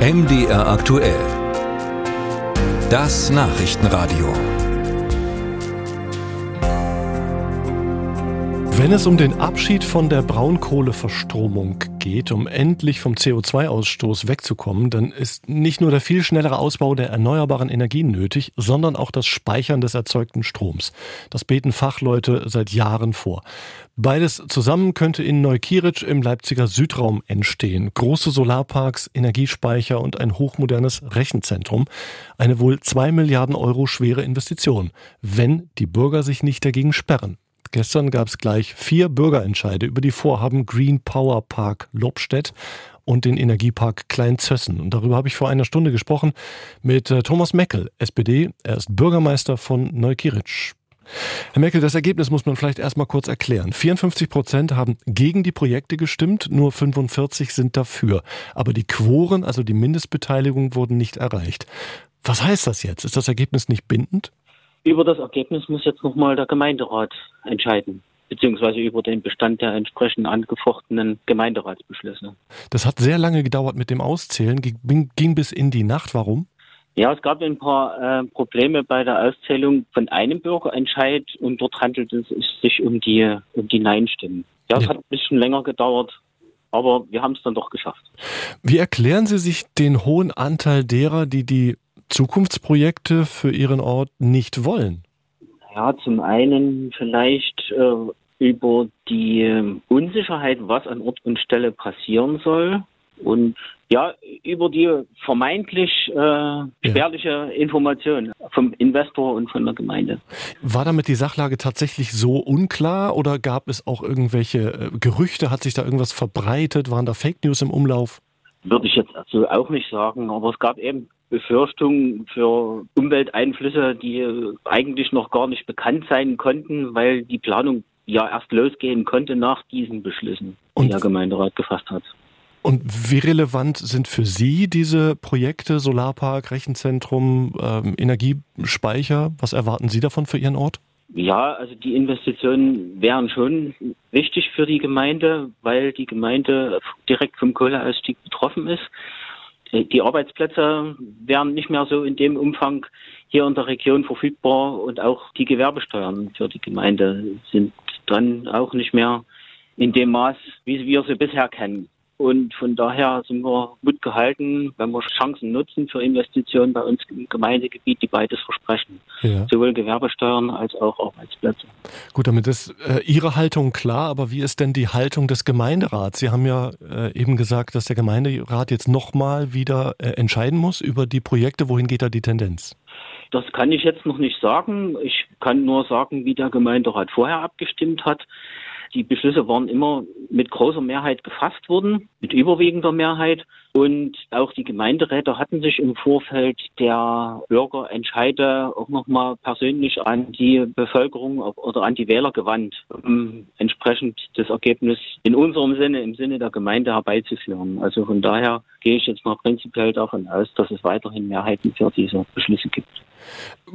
MDR aktuell. Das Nachrichtenradio. Wenn es um den Abschied von der Braunkohleverstromung geht, um endlich vom CO2-Ausstoß wegzukommen, dann ist nicht nur der viel schnellere Ausbau der erneuerbaren Energien nötig, sondern auch das Speichern des erzeugten Stroms. Das beten Fachleute seit Jahren vor. Beides zusammen könnte in Neukirich im Leipziger Südraum entstehen. Große Solarparks, Energiespeicher und ein hochmodernes Rechenzentrum. Eine wohl zwei Milliarden Euro schwere Investition, wenn die Bürger sich nicht dagegen sperren. Gestern gab es gleich vier Bürgerentscheide über die Vorhaben Green Power Park Lobstedt und den Energiepark Kleinzössen. Und darüber habe ich vor einer Stunde gesprochen mit äh, Thomas Meckel, SPD. Er ist Bürgermeister von Neukirich. Herr Meckel, das Ergebnis muss man vielleicht erstmal kurz erklären. 54 Prozent haben gegen die Projekte gestimmt, nur 45 sind dafür. Aber die Quoren, also die Mindestbeteiligung, wurden nicht erreicht. Was heißt das jetzt? Ist das Ergebnis nicht bindend? Über das Ergebnis muss jetzt nochmal der Gemeinderat entscheiden, beziehungsweise über den Bestand der entsprechend angefochtenen Gemeinderatsbeschlüsse. Das hat sehr lange gedauert mit dem Auszählen, ging, ging bis in die Nacht. Warum? Ja, es gab ein paar äh, Probleme bei der Auszählung von einem Bürgerentscheid und dort handelt es sich um die, um die Nein-Stimmen. Ja, es ja. hat ein bisschen länger gedauert, aber wir haben es dann doch geschafft. Wie erklären Sie sich den hohen Anteil derer, die die Zukunftsprojekte für Ihren Ort nicht wollen? Ja, zum einen vielleicht äh, über die äh, Unsicherheit, was an Ort und Stelle passieren soll. Und ja, über die vermeintlich äh, spärliche ja. Information vom Investor und von der Gemeinde. War damit die Sachlage tatsächlich so unklar oder gab es auch irgendwelche äh, Gerüchte? Hat sich da irgendwas verbreitet? Waren da Fake News im Umlauf? Würde ich jetzt also auch nicht sagen, aber es gab eben Befürchtungen für Umwelteinflüsse, die eigentlich noch gar nicht bekannt sein konnten, weil die Planung ja erst losgehen konnte nach diesen Beschlüssen, die Und der Gemeinderat gefasst hat. Und wie relevant sind für Sie diese Projekte, Solarpark, Rechenzentrum, ähm, Energiespeicher? Was erwarten Sie davon für Ihren Ort? Ja, also die Investitionen wären schon wichtig für die Gemeinde, weil die Gemeinde direkt vom Kohleausstieg betroffen ist. Die Arbeitsplätze wären nicht mehr so in dem Umfang hier in der Region verfügbar und auch die Gewerbesteuern für die Gemeinde sind dann auch nicht mehr in dem Maß, wie wir sie bisher kennen. Und von daher sind wir gut gehalten, wenn wir Chancen nutzen für Investitionen bei uns im Gemeindegebiet, die beides versprechen. Ja. Sowohl Gewerbesteuern als auch Arbeitsplätze. Gut, damit ist äh, Ihre Haltung klar, aber wie ist denn die Haltung des Gemeinderats? Sie haben ja äh, eben gesagt, dass der Gemeinderat jetzt nochmal wieder äh, entscheiden muss über die Projekte. Wohin geht da die Tendenz? Das kann ich jetzt noch nicht sagen. Ich kann nur sagen, wie der Gemeinderat vorher abgestimmt hat. Die Beschlüsse waren immer mit großer Mehrheit gefasst worden, mit überwiegender Mehrheit. Und auch die Gemeinderäte hatten sich im Vorfeld der Bürgerentscheide auch nochmal persönlich an die Bevölkerung oder an die Wähler gewandt, um entsprechend das Ergebnis in unserem Sinne, im Sinne der Gemeinde herbeizuführen. Also von daher gehe ich jetzt mal prinzipiell davon aus, dass es weiterhin Mehrheiten für diese Beschlüsse gibt.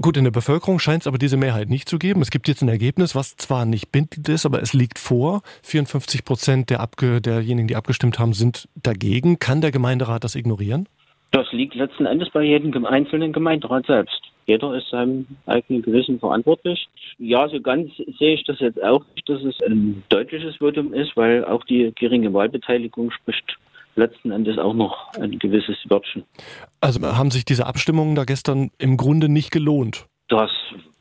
Gut, in der Bevölkerung scheint es aber diese Mehrheit nicht zu geben. Es gibt jetzt ein Ergebnis, was zwar nicht bindend ist, aber es liegt vor. 54 Prozent der Abge derjenigen, die abgestimmt haben, sind dagegen. Kann der Gemeinderat das ignorieren? Das liegt letzten Endes bei jedem einzelnen Gemeinderat selbst. Jeder ist seinem eigenen Gewissen verantwortlich. Ja, so ganz sehe ich das jetzt auch nicht, dass es ein deutliches Votum ist, weil auch die geringe Wahlbeteiligung spricht letzten Endes auch noch ein gewisses Wörtchen. Also haben sich diese Abstimmungen da gestern im Grunde nicht gelohnt? Das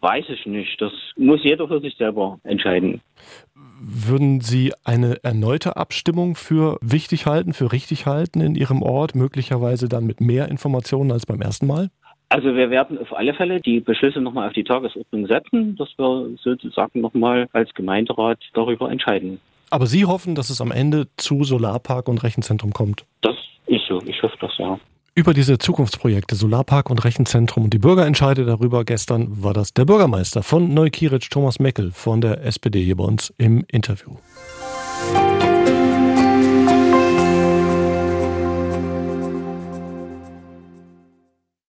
weiß ich nicht. Das muss jeder für sich selber entscheiden. Würden Sie eine erneute Abstimmung für wichtig halten, für richtig halten in Ihrem Ort, möglicherweise dann mit mehr Informationen als beim ersten Mal? Also wir werden auf alle Fälle die Beschlüsse nochmal auf die Tagesordnung setzen, dass wir sozusagen nochmal als Gemeinderat darüber entscheiden. Aber Sie hoffen, dass es am Ende zu Solarpark und Rechenzentrum kommt? Das ist so. Ich hoffe das, ja. Über diese Zukunftsprojekte Solarpark und Rechenzentrum und die Bürgerentscheide darüber gestern war das der Bürgermeister von Neukirich, Thomas Meckel von der SPD hier bei uns im Interview.